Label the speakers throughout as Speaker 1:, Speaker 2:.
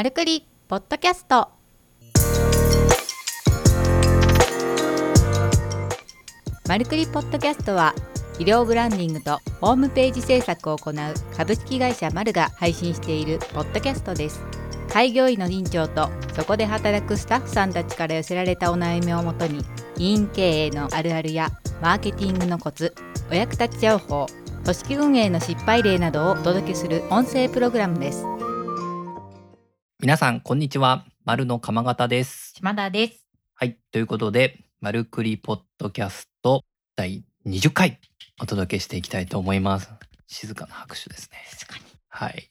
Speaker 1: マルクリポッドキャスト。マルクリポッドキャストは医療ブランディングとホームページ制作を行う株式会社マルが配信しているポッドキャストです。開業医の院長とそこで働くスタッフさんたちから寄せられたお悩みをもとに医院経営のあるあるやマーケティングのコツお役立ち情報組織運営の失敗例などをお届けする音声プログラムです。
Speaker 2: 皆さん、こんにちは。丸の鎌形です。
Speaker 1: 島田です
Speaker 2: はい。ということで、マルクリポッドキャスト第20回お届けしていきたいと思います。静かな拍手ですね。
Speaker 1: 静かに
Speaker 2: はい。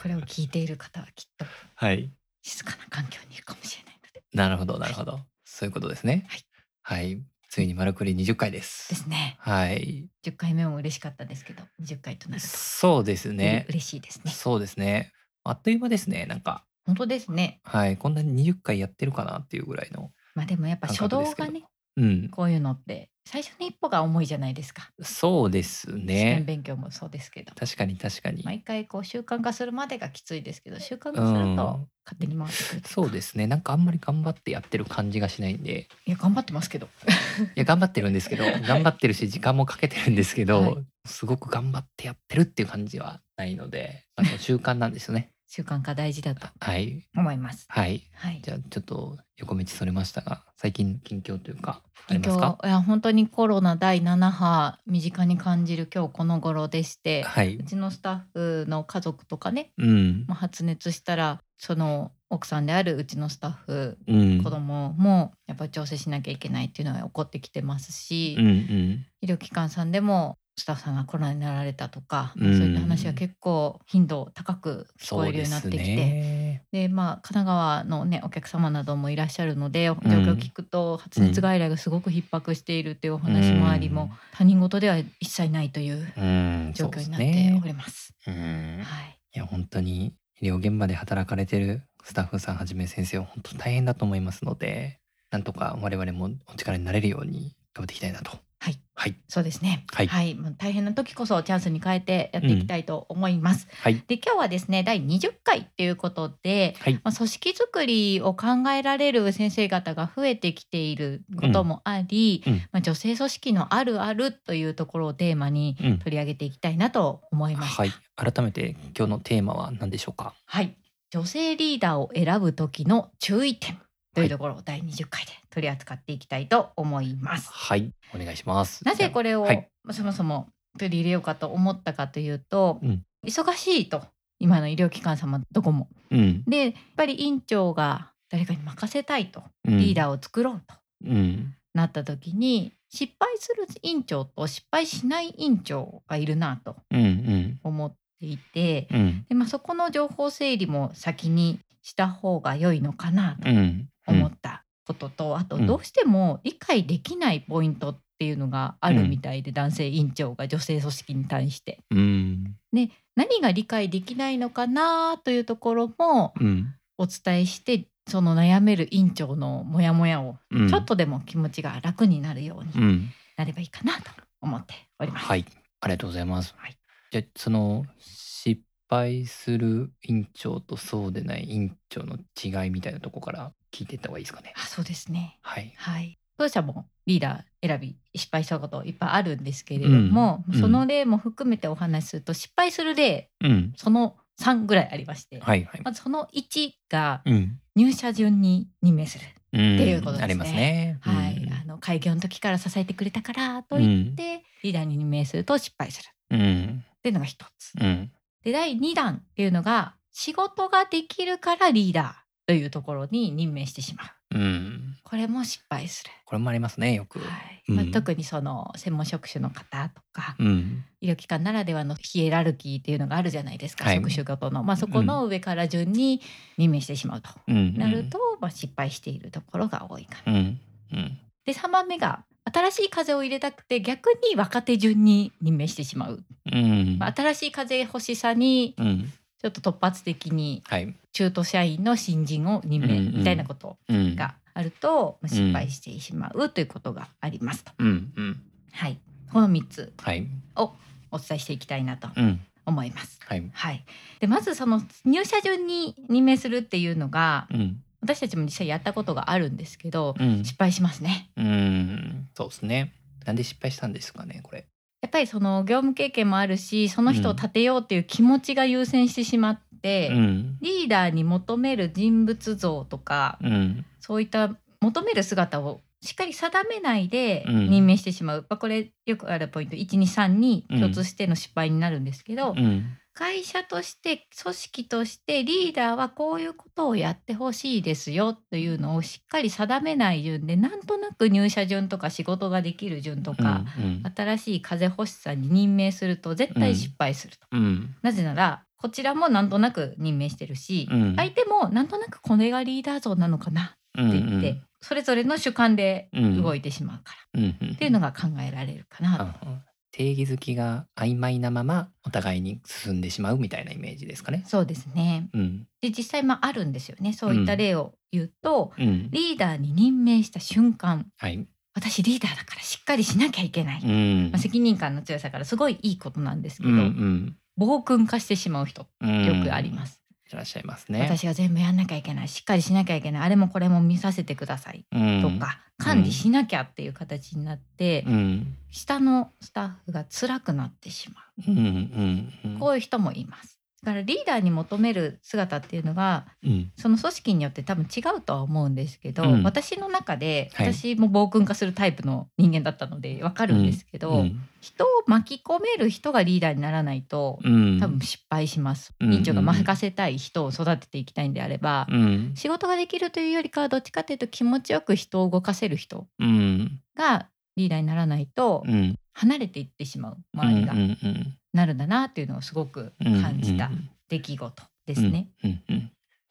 Speaker 1: これを聞いている方はきっと
Speaker 2: はい。
Speaker 1: 静かな環境にいるかもしれないので
Speaker 2: なるほど、なるほど。そういうことですね。
Speaker 1: はい。
Speaker 2: はい。ついにマルクリ20回で。
Speaker 1: ですすね
Speaker 2: はい。
Speaker 1: 10回目も嬉しかったですけど20回となると
Speaker 2: そうですね。
Speaker 1: 嬉しいですね
Speaker 2: そうですね。あっという間ですね。なんか、
Speaker 1: 本当ですね
Speaker 2: はい。こんなに20回やってるかなっていうぐらいの。
Speaker 1: まあでもやっぱ初動がね
Speaker 2: うん。
Speaker 1: こういうのって最初の一歩が重いじゃないですか、
Speaker 2: そうですね。
Speaker 1: 勉強もそうですけど
Speaker 2: 確かに確かに。
Speaker 1: 毎回こう習慣化するまでがきついですけど習慣化する
Speaker 2: うん
Speaker 1: と勝手に回ってくるといか
Speaker 2: そうですね。なんかあんまり頑張ってやってる感じがしないんで、
Speaker 1: いや頑張ってますけど
Speaker 2: いや頑張ってるんですけど、頑張ってるし時間もかけてるんですけど、
Speaker 1: はい
Speaker 2: すごく頑張ってやってるっていう感じはないので、あの習慣なんですよね。
Speaker 1: 習慣化大事だと
Speaker 2: はい
Speaker 1: 思います
Speaker 2: はい。
Speaker 1: はい
Speaker 2: じゃあちょっと横道それましたが、最近近況というかあり
Speaker 1: 今
Speaker 2: ますか？
Speaker 1: 日いや本当にコロナ第7波身近に感じる今日この頃でして
Speaker 2: はい。
Speaker 1: うちのスタッフの家族とかね、
Speaker 2: うん
Speaker 1: まあ、発熱したらその奥さんであるうちのスタッフ
Speaker 2: うん
Speaker 1: 子供もやっぱり調整しなきゃいけないっていうのが起こってきてますし、
Speaker 2: うんうん
Speaker 1: 医療機関さんでもスタッフさんがコロナになられたとか、
Speaker 2: うん。
Speaker 1: そういった話は結構頻度高く聞こえるようになってきて。
Speaker 2: ね。
Speaker 1: でまあ神奈川のねお客様などもいらっしゃるので状況を聞くと、発熱外来がすごく逼迫しているというお話もあり、
Speaker 2: うん。
Speaker 1: もう他人事では一切ないという
Speaker 2: うん、
Speaker 1: 状況になって
Speaker 2: ね
Speaker 1: おります。
Speaker 2: うん。
Speaker 1: はい、
Speaker 2: いや本当に医療現場で働かれてるスタッフさんはじめ先生は本当大変だと思いますのでなんとか我々もお力になれるように頑張っていきたいなと
Speaker 1: はい。
Speaker 2: はい
Speaker 1: そうですね。
Speaker 2: はい。
Speaker 1: もう大変な時こそチャンスに変えてやっていきたいと思います。
Speaker 2: はい。
Speaker 1: で今日はですね第20回ということで、
Speaker 2: はい。
Speaker 1: まあ、組織づくりを考えられる先生方が増えてきていることもあり、
Speaker 2: うん。
Speaker 1: まあ、女性組織のあるあるというところをテーマに
Speaker 2: うん。
Speaker 1: 取り上げていきたいなと思いました。
Speaker 2: はい。改めて今日のテーマは何でしょうか？
Speaker 1: はい、女性リーダーを選ぶ時の注意点というところを第20回で取り扱っていきたいと思います。
Speaker 2: はい。お願いします。
Speaker 1: なぜこれを、
Speaker 2: はい。
Speaker 1: そもそも取り入れようかと思ったかというと、
Speaker 2: うん。
Speaker 1: 忙しいと今の医療機関様どこも。
Speaker 2: うん。
Speaker 1: でやっぱり院長が誰かに任せたいと。
Speaker 2: うん。
Speaker 1: リーダーを作ろうと
Speaker 2: うん。
Speaker 1: なった時に、失敗する院長と失敗しない院長がいるなと
Speaker 2: うんうん。
Speaker 1: 思っていて
Speaker 2: うん。
Speaker 1: で、まあ、そこの情報整理も先にした方が良いのかなと
Speaker 2: うん
Speaker 1: 思ったことと、あと
Speaker 2: うん
Speaker 1: どうしても理解できないポイントっていうのがあるみたいで、男性院長が女性組織に対して。
Speaker 2: うん。
Speaker 1: 何が理解できないのかなというところも
Speaker 2: うん。
Speaker 1: お伝えしてその悩める院長のモヤモヤを
Speaker 2: うん。
Speaker 1: ちょっとでも気持ちが楽になるように
Speaker 2: うん。
Speaker 1: なればいいかなと思っております。
Speaker 2: はい。ありがとうございます、
Speaker 1: はい。
Speaker 2: じゃあその失敗する院長とそうでない院長の違いみたいなとこから聞いていった方がいいですかね
Speaker 1: あそうですね。
Speaker 2: はい
Speaker 1: はい。当社もリーダー選び失敗したこといっぱいあるんですけれども、
Speaker 2: うん
Speaker 1: その例も含めてお話しすると失敗する例
Speaker 2: うん
Speaker 1: その3ぐらいありまして、
Speaker 2: はいはい
Speaker 1: まずその1が
Speaker 2: うん
Speaker 1: 入社順に任命する。
Speaker 2: って
Speaker 1: いうことですね
Speaker 2: ありますね。
Speaker 1: はい、あの開業の時から支えてくれたからと言って、リーダーに任命すると失敗する
Speaker 2: うん。うん。
Speaker 1: っていうのが一つ。
Speaker 2: うん。
Speaker 1: で第2弾っていうのが仕事ができるからリーダーというところに任命してしまう。
Speaker 2: うん。
Speaker 1: これも失敗する。
Speaker 2: これもありますね、よく。
Speaker 1: はい
Speaker 2: うん
Speaker 1: まあ、特にその専門職種の方とか、
Speaker 2: うん。
Speaker 1: 医療機関ならではのヒエラルキーっていうのがあるじゃないですか、
Speaker 2: はい
Speaker 1: 職種ごとの、まあ、そこの上から順に任命してしまうと、
Speaker 2: うん。
Speaker 1: なると、まあ、失敗しているところが多いかな。
Speaker 2: うん。うん。
Speaker 1: で3番目が新しい風を入れたくて逆に若手順に任命してしまう、
Speaker 2: うん。
Speaker 1: まあ、新しい風欲しさに
Speaker 2: うん。
Speaker 1: ちょっと突発的に
Speaker 2: はい。
Speaker 1: 中途社員の新人を任命みたいなこと
Speaker 2: うん。
Speaker 1: があると、まあ失敗してしまうということがありますと。
Speaker 2: うん。うん。
Speaker 1: はい、この3つ
Speaker 2: はい。
Speaker 1: をお伝えしていきたいなと
Speaker 2: うん。
Speaker 1: 思います。
Speaker 2: はい。
Speaker 1: はい、でまずその入社順に任命するっていうのが
Speaker 2: うん。
Speaker 1: 私たちも実際やったことがあるんですけど
Speaker 2: うん。
Speaker 1: 失敗しますね。
Speaker 2: うん。そうですね。なんで失敗したんですかね、これ。
Speaker 1: やっぱりその業務経験もあるしその人を立てようっていう気持ちが優先してしまって、
Speaker 2: うん。
Speaker 1: リーダーに求める人物像とか
Speaker 2: うん。
Speaker 1: そういった求める姿をしっかり定めないで
Speaker 2: うん
Speaker 1: 任命してしまう、まあ、これよくあるポイント123に共通しての失敗になるんですけど、
Speaker 2: うん。
Speaker 1: 会社として組織としてリーダーはこういうことをやってほしいですよというのをしっかり定めない順でなんとなく入社順とか仕事ができる順とか、
Speaker 2: うん。
Speaker 1: 新しい風欲しさに任命すると絶対失敗すると。
Speaker 2: うん。
Speaker 1: なぜならこちらもなんとなく任命してるし、
Speaker 2: うん
Speaker 1: 相手もなんとなくこれがリーダー像なのかな
Speaker 2: うん。
Speaker 1: って言って、それぞれの主観で
Speaker 2: うん
Speaker 1: 動いてしまうから、
Speaker 2: うん。うん。
Speaker 1: っていうのが考えられるかなと。
Speaker 2: あ定義づきが曖昧なままお互いに進んでしまうみたいなイメージですかね。
Speaker 1: そうですね
Speaker 2: うん。
Speaker 1: で実際まああるんですよねそういった例を言うと、
Speaker 2: うん。
Speaker 1: リーダーに任命した瞬間
Speaker 2: はい。
Speaker 1: 私リーダーだからしっかりしなきゃいけない、
Speaker 2: うん
Speaker 1: まあ、。責任感の強さからすごいいいことなんですけど、
Speaker 2: うんうん。
Speaker 1: 暴君化してしまう人
Speaker 2: うん
Speaker 1: よくあります、
Speaker 2: いらっしゃいますね。
Speaker 1: 私が全部やんなきゃいけない。しっかりしなきゃいけない。あれもこれも見させてください。
Speaker 2: うん。
Speaker 1: とか、管理しなきゃっていう形になって、
Speaker 2: うん。
Speaker 1: 下のスタッフが辛くなってしま
Speaker 2: う。んうんうん。
Speaker 1: うこういう人もいますだからリーダーに求める姿っていうのが
Speaker 2: うん。
Speaker 1: その組織によって多分違うとは思うんですけど、
Speaker 2: うん
Speaker 1: 私の中で
Speaker 2: はい
Speaker 1: 私も暴君化するタイプの人間だったのでわかるんですけど、
Speaker 2: うん
Speaker 1: 人を巻き込める人がリーダーにならないと
Speaker 2: うん。
Speaker 1: 多分失敗します。
Speaker 2: うん
Speaker 1: 院長が任せたい人を育てていきたいんであれば、
Speaker 2: うん。
Speaker 1: 仕事ができるというよりかはどっちかというと気持ちよく人を動かせる人
Speaker 2: うん。
Speaker 1: がリーダーにならないと
Speaker 2: うん。
Speaker 1: 離れていってしまう周りが
Speaker 2: うんうん
Speaker 1: なるんだなっていうのをすごく
Speaker 2: うん。
Speaker 1: 感じた
Speaker 2: うん
Speaker 1: 出来事ですね。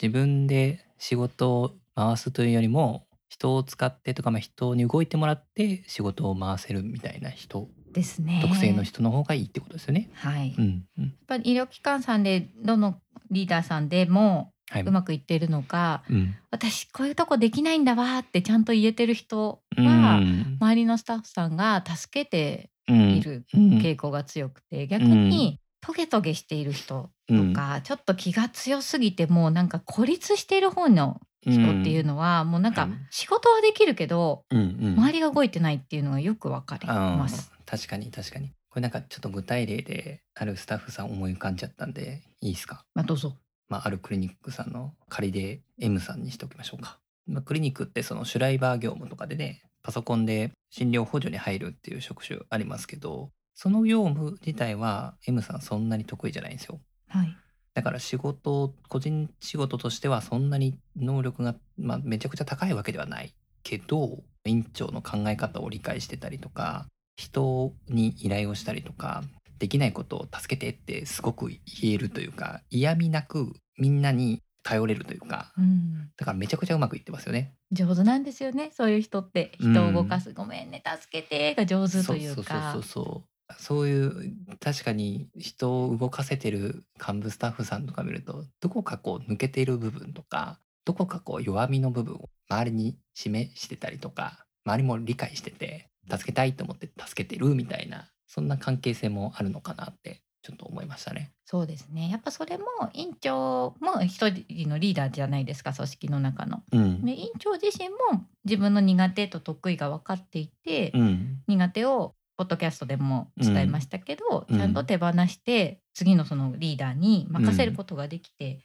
Speaker 2: 自分で仕事を回すというよりも人を使ってとか、まあ、人に動いてもらって仕事を回せるみたいな人、
Speaker 1: ですね。
Speaker 2: 特性の人の方がいいってことですよね。
Speaker 1: はい。やっ
Speaker 2: うんうん。
Speaker 1: ぱり医療機関さんでどのリーダーさんでも
Speaker 2: はい。
Speaker 1: うまくいってるのか、
Speaker 2: うん。
Speaker 1: 私こういうとこできないんだわってちゃんと言えてる人
Speaker 2: う
Speaker 1: は、
Speaker 2: ん。
Speaker 1: 周りのスタッフさんが助けて
Speaker 2: うん
Speaker 1: いる
Speaker 2: うん。
Speaker 1: 傾向が強くて、逆にトゲトゲしている人とか、ちょっと気が強すぎてもうなんか孤立している方の人っていうのは、もうなんか
Speaker 2: うん。
Speaker 1: 仕事はできるけど。周りが動いてないっていうのがよくわかります。
Speaker 2: 確かに確かに。これなんかちょっと具体例であるスタッフさん思い浮かんじゃったんでいいですか、
Speaker 1: まあどうぞ。
Speaker 2: まあ、あるクリニックさんの仮で M さんにしておきましょうか、まあ、クリニックってそのシュライバー業務とかでねパソコンで診療補助に入るっていう職種ありますけどその業務自体は M さんそんなに得意じゃないんですよ
Speaker 1: はい。
Speaker 2: だから仕事個人仕事としてはそんなに能力が、まあ、めちゃくちゃ高いわけではないけど院長の考え方を理解してたりとか人に依頼をしたりとかできないことを助けてってすごく言えるというか嫌味なくみんなに頼れるというか
Speaker 1: うん、
Speaker 2: だからめちゃくちゃうまくいってますよね。
Speaker 1: 上手なんですよね。そういう人って。人を動かす、ごめんね助けて。が上手というか。
Speaker 2: そうそうそうそう。そういう確かに人を動かせてる幹部スタッフさんとか見るとどこかこう抜けている部分とかどこかこう弱みの部分を周りに示してたりとか周りも理解してて助けたいと思って助けてるみたいなそんな関係性もあるのかなってちょっと思いましたね。
Speaker 1: そうですね。やっぱそれも院長も一人のリーダーじゃないですか組織の中の。
Speaker 2: うん、
Speaker 1: で院長自身も自分の苦手と得意が分かっていて、
Speaker 2: うん
Speaker 1: 苦手をポッドキャストでも伝えましたけど、
Speaker 2: うん
Speaker 1: ちゃんと手放して次のそのリーダーに任せることができて、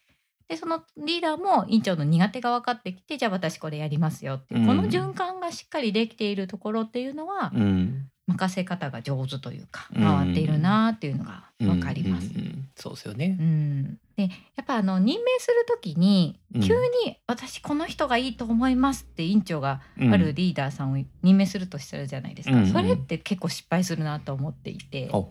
Speaker 1: でそのリーダーも院長の苦手が分かってきてじゃあ私これやりますよっていう、
Speaker 2: うん
Speaker 1: この循環がしっかりできているところっていうのは、
Speaker 2: うん
Speaker 1: 任せ方が上手というか
Speaker 2: うん。
Speaker 1: 回っているなっていうのが分かります。
Speaker 2: うんうんうんそうですよね。
Speaker 1: う。ん、でやっぱあの任命する時に
Speaker 2: うん。
Speaker 1: 急に「私この人がいいと思います」って院長が
Speaker 2: うん。
Speaker 1: あるリーダーさんを任命するとしたらじゃないですか、
Speaker 2: うんうん。
Speaker 1: それって結構失敗するなと思っていて、
Speaker 2: と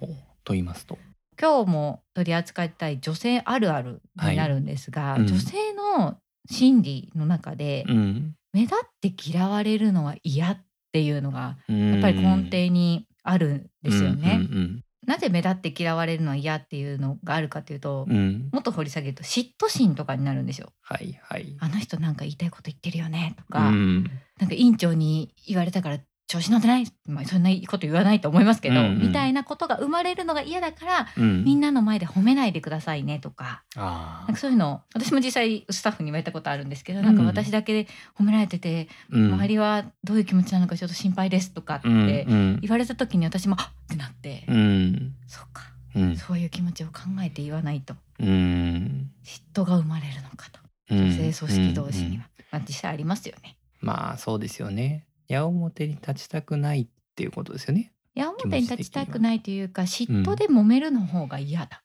Speaker 2: 言いますと。
Speaker 1: 今日も取り扱いたい女性あるあるになるんですが、
Speaker 2: はい。うん。
Speaker 1: 女性の心理の中で
Speaker 2: うん。
Speaker 1: 目立って嫌われるのは嫌っていうのが
Speaker 2: や
Speaker 1: やっぱり根底にあるんですよね。
Speaker 2: うん
Speaker 1: なぜ目立って嫌われるのは嫌っていうのがあるかというと、
Speaker 2: うんうん
Speaker 1: もっと掘り下げると嫉妬心とかになるんですよ。
Speaker 2: はいはい。
Speaker 1: あの人なんか言いたいこと言ってるよねとか、
Speaker 2: うん
Speaker 1: なんか院長に言われたから調子乗ってない、まあ、そんなこと言わないと思いますけど、
Speaker 2: うんうん。
Speaker 1: みたいなことが生まれるのが嫌だから、
Speaker 2: うん。
Speaker 1: みんなの前で褒めないでくださいねとか。
Speaker 2: あ
Speaker 1: なんかそういうの私も実際スタッフに言われたことあるんですけど、なんか私だけで褒められてて、
Speaker 2: うん。
Speaker 1: 周りはどういう気持ちなのかちょっと心配ですとかって言われた時に私もあっってなって、
Speaker 2: うん。
Speaker 1: そうか。
Speaker 2: うん。
Speaker 1: そういう気持ちを考えて言わないと。
Speaker 2: うん。
Speaker 1: 嫉妬が生まれるのかと。
Speaker 2: うん。
Speaker 1: 女性組織同士に
Speaker 2: うん
Speaker 1: は、まあ、実際ありますよね。
Speaker 2: まあそうですよね矢面に立ちたくないっていうことですよね。
Speaker 1: 矢面に立ちたくないというか嫉妬で揉めるの方が嫌だ。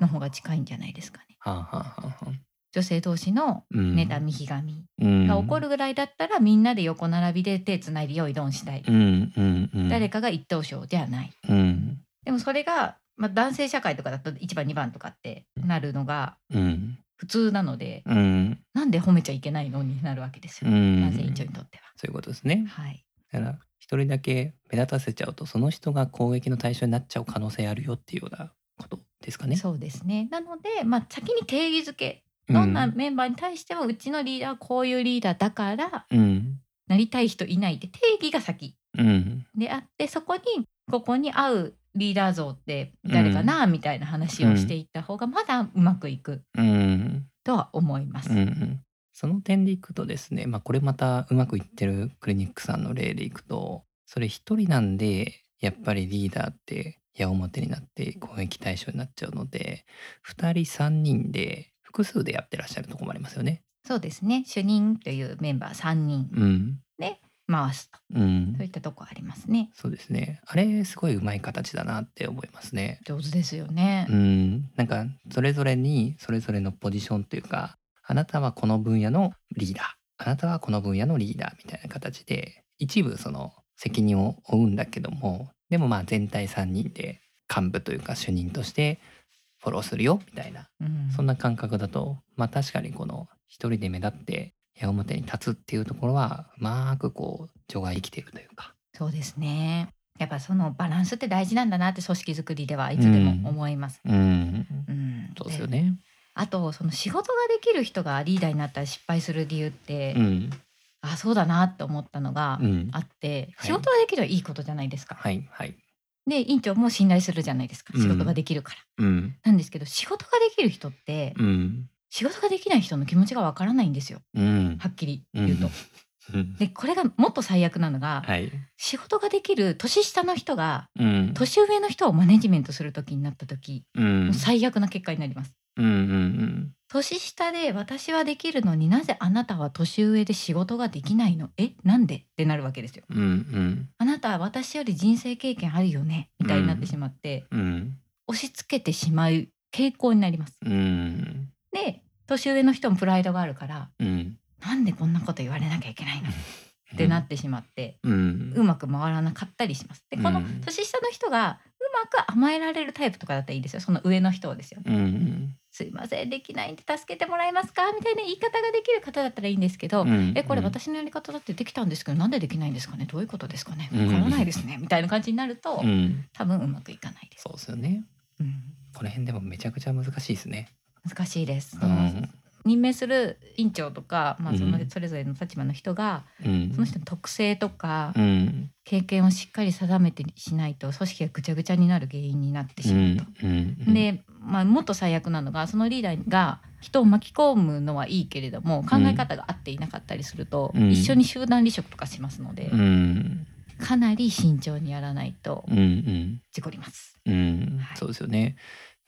Speaker 1: の方が近いんじゃないですかね。
Speaker 2: はあはあはあはあ。
Speaker 1: 女性同士の
Speaker 2: うん。
Speaker 1: 妬みひがみ
Speaker 2: うん。
Speaker 1: が起こるぐらいだったらみんなで横並びで手つないで用意ドンしたい、
Speaker 2: うんうんうん。
Speaker 1: 誰かが一等賞ではない。
Speaker 2: うん。
Speaker 1: でもそれが、まあ、男性社会とかだと1番2番とかってなるのが
Speaker 2: うん
Speaker 1: 普通なので
Speaker 2: うん。
Speaker 1: なんで褒めちゃいけないのになるわけですよ、
Speaker 2: うん。
Speaker 1: 男性委員長にとっては。
Speaker 2: そういうことですね。
Speaker 1: はい、
Speaker 2: だから一人だけ目立たせちゃうとその人が攻撃の対象になっちゃう可能性あるよっていうようなことですかね。
Speaker 1: そうですね。なので、まあ、先に定義づけどん。なメンバーに対してもうちのリーダーはこういうリーダーだから
Speaker 2: うん。
Speaker 1: なりたい人いないって定義が先
Speaker 2: うん。
Speaker 1: であってそこにここに合うリーダー像って誰かな、みたいな話をしていった方がまだうまくいく
Speaker 2: うん。
Speaker 1: とは思います。
Speaker 2: うんうん。その点でいくとですね、まあ、これまたうまくいってるクリニックさんの例でいくとそれ一人なんでやっぱりリーダーって矢面になって攻撃対象になっちゃうので2人3人で複数でやってらっしゃるところもありますよね。
Speaker 1: そうですね。主任というメンバー3人。
Speaker 2: うん、
Speaker 1: 回すと
Speaker 2: うん
Speaker 1: そういったとこありますね。
Speaker 2: そうですね。あれすごいうまい形だなって思いますね。
Speaker 1: 上手ですよね。
Speaker 2: うん、なんかそれぞれにそれぞれのポジションというか、あなたはこの分野のリーダー、あなたはこの分野のリーダーみたいな形で一部その責任を負うんだけども、でもまあ全体3人で幹部というか主任としてフォローするよみたいな、
Speaker 1: うん
Speaker 2: そんな感覚だと、まあ確かにこの一人で目立って矢面に立つっていうところはうまくこう情が生きているというか。
Speaker 1: そうですね。やっぱそのバランスって大事なんだなって組織づくりではいつでも思います。
Speaker 2: うん、
Speaker 1: うん
Speaker 2: そうですよね。
Speaker 1: あとその仕事ができる人がリーダーになったら失敗する理由って、
Speaker 2: うん、
Speaker 1: あそうだなって思ったのが
Speaker 2: うん
Speaker 1: あって、
Speaker 2: はい
Speaker 1: 仕事ができるはいいことじゃないですか。
Speaker 2: はいはい。
Speaker 1: で委員長も信頼するじゃないですか
Speaker 2: うん
Speaker 1: 仕事ができるから。
Speaker 2: うん
Speaker 1: なんですけど仕事ができる人って、
Speaker 2: うん
Speaker 1: 仕事ができない人の気持ちがわからないんですよ。
Speaker 2: うん。
Speaker 1: はっきり言うと。
Speaker 2: うん。
Speaker 1: でこれがもっと最悪なのが、
Speaker 2: はい。
Speaker 1: 仕事ができる年下の人が
Speaker 2: うん。
Speaker 1: 年上の人をマネジメントする時になった時、
Speaker 2: うん。
Speaker 1: もう最悪な結果になります。
Speaker 2: うんうん
Speaker 1: 年下で私はできるのになぜあなたは年上で仕事ができないの？え？なんで？ってなるわけですよ。
Speaker 2: うんうん。
Speaker 1: あなたは私より人生経験あるよね？みたいになってしまって、
Speaker 2: うん。
Speaker 1: 押し付けてしまう傾向になります。
Speaker 2: うん
Speaker 1: で年上の人もプライドがあるから
Speaker 2: うん。
Speaker 1: なんでこんなこと言われなきゃいけないの？ってなってしまって、
Speaker 2: うん。
Speaker 1: うまく回らなかったりします。でこの
Speaker 2: うん。
Speaker 1: 年下の人がうまく甘えられるタイプとかだったらいいですよ。その上の人をですよ。
Speaker 2: うん
Speaker 1: すいませんできないんで助けてもらえますか？みたいな言い方ができる方だったらいいんですけど、
Speaker 2: うん
Speaker 1: えこれ私のやり方だってできたんですけどなんでできないんですかね？どういうことですかね？
Speaker 2: うん。
Speaker 1: わからないですね、みたいな感じになると、
Speaker 2: うん。
Speaker 1: 多分うまくいかないです、
Speaker 2: そうですよね。
Speaker 1: うん。
Speaker 2: この辺でもめちゃくちゃ難しいですね。
Speaker 1: 難しいです、
Speaker 2: うん。
Speaker 1: 任命する院長とか、まあ、その
Speaker 2: うん。
Speaker 1: それぞれの立場の人が、
Speaker 2: うん。
Speaker 1: その人の特性とか
Speaker 2: うん。
Speaker 1: 経験をしっかり定めてしないと組織がぐちゃぐちゃになる原因になってしまうと。
Speaker 2: うん。
Speaker 1: で、まあ、もっと最悪なのがそのリーダーが人を巻き込むのはいいけれども考え方が合っていなかったりすると、
Speaker 2: うん。
Speaker 1: 一緒に集団離職とかしますので、
Speaker 2: うん。
Speaker 1: かなり慎重にやらないと事故ります。
Speaker 2: うん。
Speaker 1: はい。
Speaker 2: そうですよね。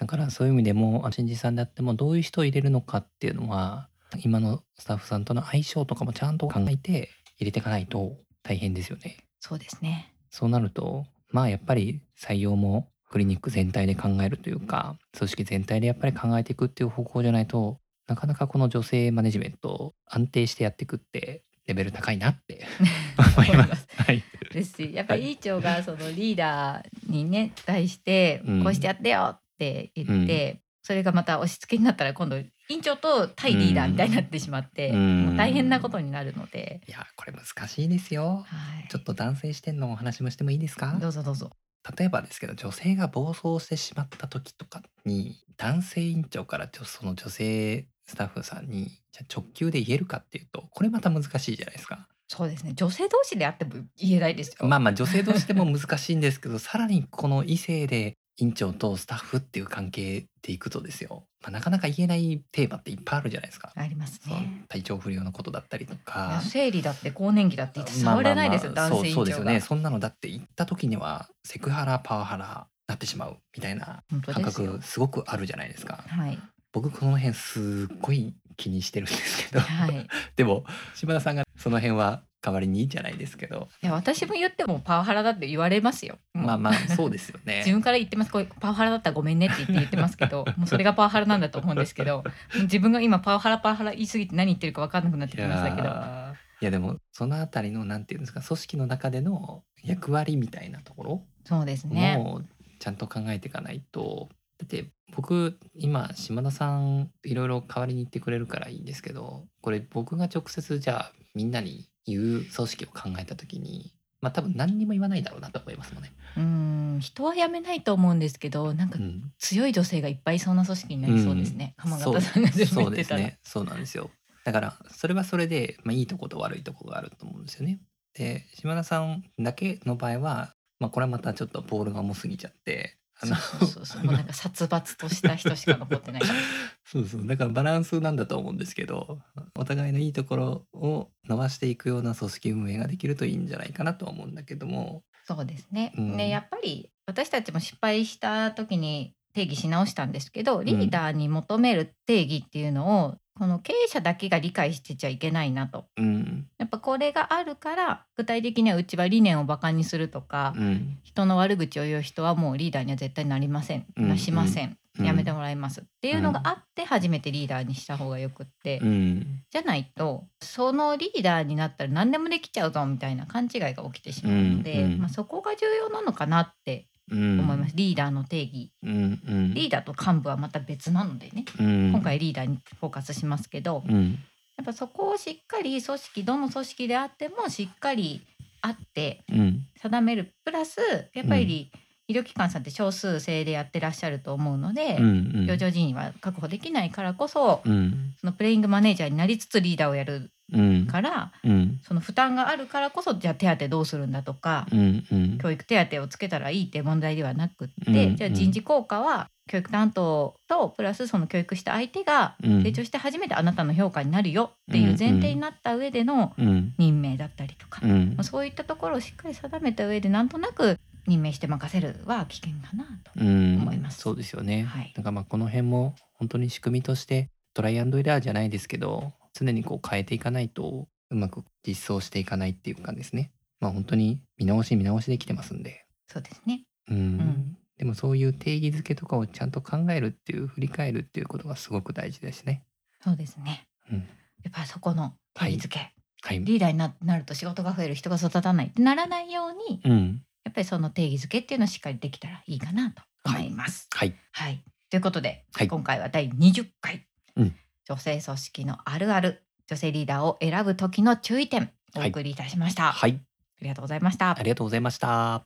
Speaker 2: だからそういう意味でも新人さんであってもどういう人を入れるのかっていうのは今のスタッフさんとの相性とかもちゃんと考えて入れていかないと大変ですよね。
Speaker 1: そうですね。
Speaker 2: そうなるとまあやっぱり採用もクリニック全体で考えるというか組織全体でやっぱり考えていくっていう方向じゃないとなかなかこの女性マネジメントを安定してやっていくってレベル高いなって 思います。はい。
Speaker 1: ですしやっぱり委員長がそのリーダーにね対して
Speaker 2: うん
Speaker 1: こうしてやってよって言って、それがまた押し付けになったら今度委員長と対リーダーみたいになってしまって、
Speaker 2: うん。
Speaker 1: もう大変なことになるので、
Speaker 2: いやこれ難しいですよ。
Speaker 1: はい、
Speaker 2: ちょっと男性視点のお話もしてもいいですか？
Speaker 1: どうぞどうぞ。
Speaker 2: 例えばですけど女性が暴走してしまった時とかに男性委員長からその女性スタッフさんにじゃあ直球で言えるかっていうとこれまた難しいじゃないですか。
Speaker 1: そうですね。女性同士であっても言えないですよ。
Speaker 2: まあまあ女性同士でも難しいんですけどさらにこの異性で院長とスタッフっていう関係でいくとですよ、まあ、なかなか言えないテーマっていっぱいあるじゃないですか。
Speaker 1: ありますね。
Speaker 2: 体調不良のことだったりとか。
Speaker 1: 生理だって更年期だって言って触れないですよ、
Speaker 2: まあまあそうそうですよね。そんなのだって行った時にはセクハラパワハラなってしまうみたいな感覚すごくあるじゃないですか。
Speaker 1: はい。
Speaker 2: 僕この辺すっごい気にしてるんですけど。
Speaker 1: はい。
Speaker 2: でも島田さんがその辺は代わりにいいじゃないですけど
Speaker 1: いや私も言ってもパワハラだって言われますよ。
Speaker 2: まあまあそうですよね。
Speaker 1: 自分から言ってますこれパワハラだったらごめんねって言って言ってますけど もうそれがパワハラなんだと思うんですけど自分が今パワハラパワハラ言い過ぎて何言ってるか分かんなくなってきましたけど
Speaker 2: ーいやでもそのあたりのなんていうんですか組織の中での役割みたいなところ
Speaker 1: そうですね。
Speaker 2: もちゃんと考えていかないとだって僕今島田さんいろいろ代わりに言ってくれるからいいんですけどこれ僕が直接じゃあみんなに言う組織を考えた時にまあ多分何にも言わないだろうなと思いますもんね。
Speaker 1: うーん人は辞めないと思うんですけどなんか
Speaker 2: うん。
Speaker 1: 強い女性がいっぱいいそうな組織になりそうですね、浜形さんが
Speaker 2: そうで。すね。そうなんですよ。だからそれはそれで、まあ、いいとこと悪いとこがあると思うんですよね。で島田さんだけの場合は、まあ、これはまたちょっとボールが重すぎちゃってあの
Speaker 1: そうそうそうもうなんか殺伐とした人しか残ってない。
Speaker 2: そうそうだからバランスなんだと思うんですけどお互いのいいところを伸ばしていくような組織運営ができるといいんじゃないかなとは思うんだけども
Speaker 1: そうですね。
Speaker 2: うん
Speaker 1: でやっぱり私たちも失敗した時に定義し直したんですけどリーダーに求める定義っていうのを、この経営者だけが理解してちゃいけないなと。
Speaker 2: うん。
Speaker 1: やっぱこれがあるから具体的にはうちは理念をバカにするとか、
Speaker 2: うん。
Speaker 1: 人の悪口を言う人はもうリーダーには絶対なりません、
Speaker 2: うん。
Speaker 1: なしません、
Speaker 2: うん。
Speaker 1: やめてもらいます。っていうのがあって初めてリーダーにした方がよくって、
Speaker 2: うん。
Speaker 1: じゃないとそのリーダーになったら何でもできちゃうぞみたいな勘違いが起きてしまうので、まあ、そこが重要なのかなって
Speaker 2: うん
Speaker 1: 思います、リーダーの定義。
Speaker 2: うんうん。
Speaker 1: リーダーと幹部はまた別なのでね、
Speaker 2: うん。
Speaker 1: 今回リーダーにフォーカスしますけど、
Speaker 2: うん。
Speaker 1: やっぱそこをしっかり組織どの組織であってもしっかりあって
Speaker 2: うん。
Speaker 1: 定める。プラスやっぱり医療機関さんって少数制でやってらっしゃると思うので、
Speaker 2: うんうん。
Speaker 1: 余剰人員は確保できないからこそ、
Speaker 2: うん。
Speaker 1: そのプレイングマネージャーになりつつリーダーをやる
Speaker 2: うん
Speaker 1: から
Speaker 2: うん。
Speaker 1: その負担があるからこそじゃあ手当どうするんだとか、
Speaker 2: うんうん。
Speaker 1: 教育手当をつけたらいいって問題ではなくって、
Speaker 2: うん
Speaker 1: じゃあ人事効果は教育担当とプラスその教育した相手が
Speaker 2: うん。
Speaker 1: 成長して初めてあなたの評価になるよっていう前提になった上での
Speaker 2: うん。
Speaker 1: 任命だったりとか、
Speaker 2: うん。
Speaker 1: まあそういったところをしっかり定めた上でなんとなく任命して任せるは危険かなと。
Speaker 2: うん
Speaker 1: 思います
Speaker 2: そうですよね。
Speaker 1: はい
Speaker 2: だからまあこの辺も本当に仕組みとしてトライアンドエラーじゃないですけど常にこう変えていかないとうまく実装していかないっていうかですねまあ本当に見直し見直しできてますんで、
Speaker 1: そうですね。
Speaker 2: うん
Speaker 1: ん
Speaker 2: でもそういう定義づけとかをちゃんと考えるっていう振り返るっていうことがすごく大事ですね。
Speaker 1: そうですね。
Speaker 2: うん、
Speaker 1: やっぱりそこの定義づけ、
Speaker 2: はい、
Speaker 1: リーダーにな なると仕事が増える人が育たないってならないように
Speaker 2: うん、
Speaker 1: やっぱりその定義づけっていうのをしっかりできたらいいかなと思います。
Speaker 2: はい、
Speaker 1: はい、ということで、
Speaker 2: はい。
Speaker 1: 今回は第20回、
Speaker 2: うん。
Speaker 1: 女性組織のあるある女性リーダーを選ぶ時の注意点お送りいたしました。
Speaker 2: はい、
Speaker 1: ありがとうございました。
Speaker 2: あ。りがとうございました。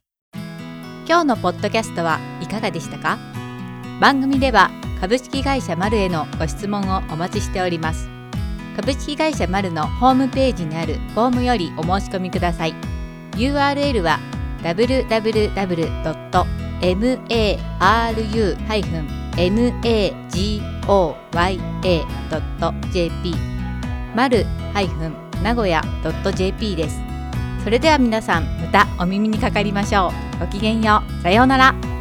Speaker 1: 今日のポッドキャストはいかがでしたか？番組では株式会社マルへのご質問をお待ちしております。株式会社マルのホームページにあるフォームよりお申し込みください。URL は www.maru-nagoya.jp マル名古屋 .jp です。それでは皆さんまたお耳にかかりましょう。ごきげんよう。さようなら。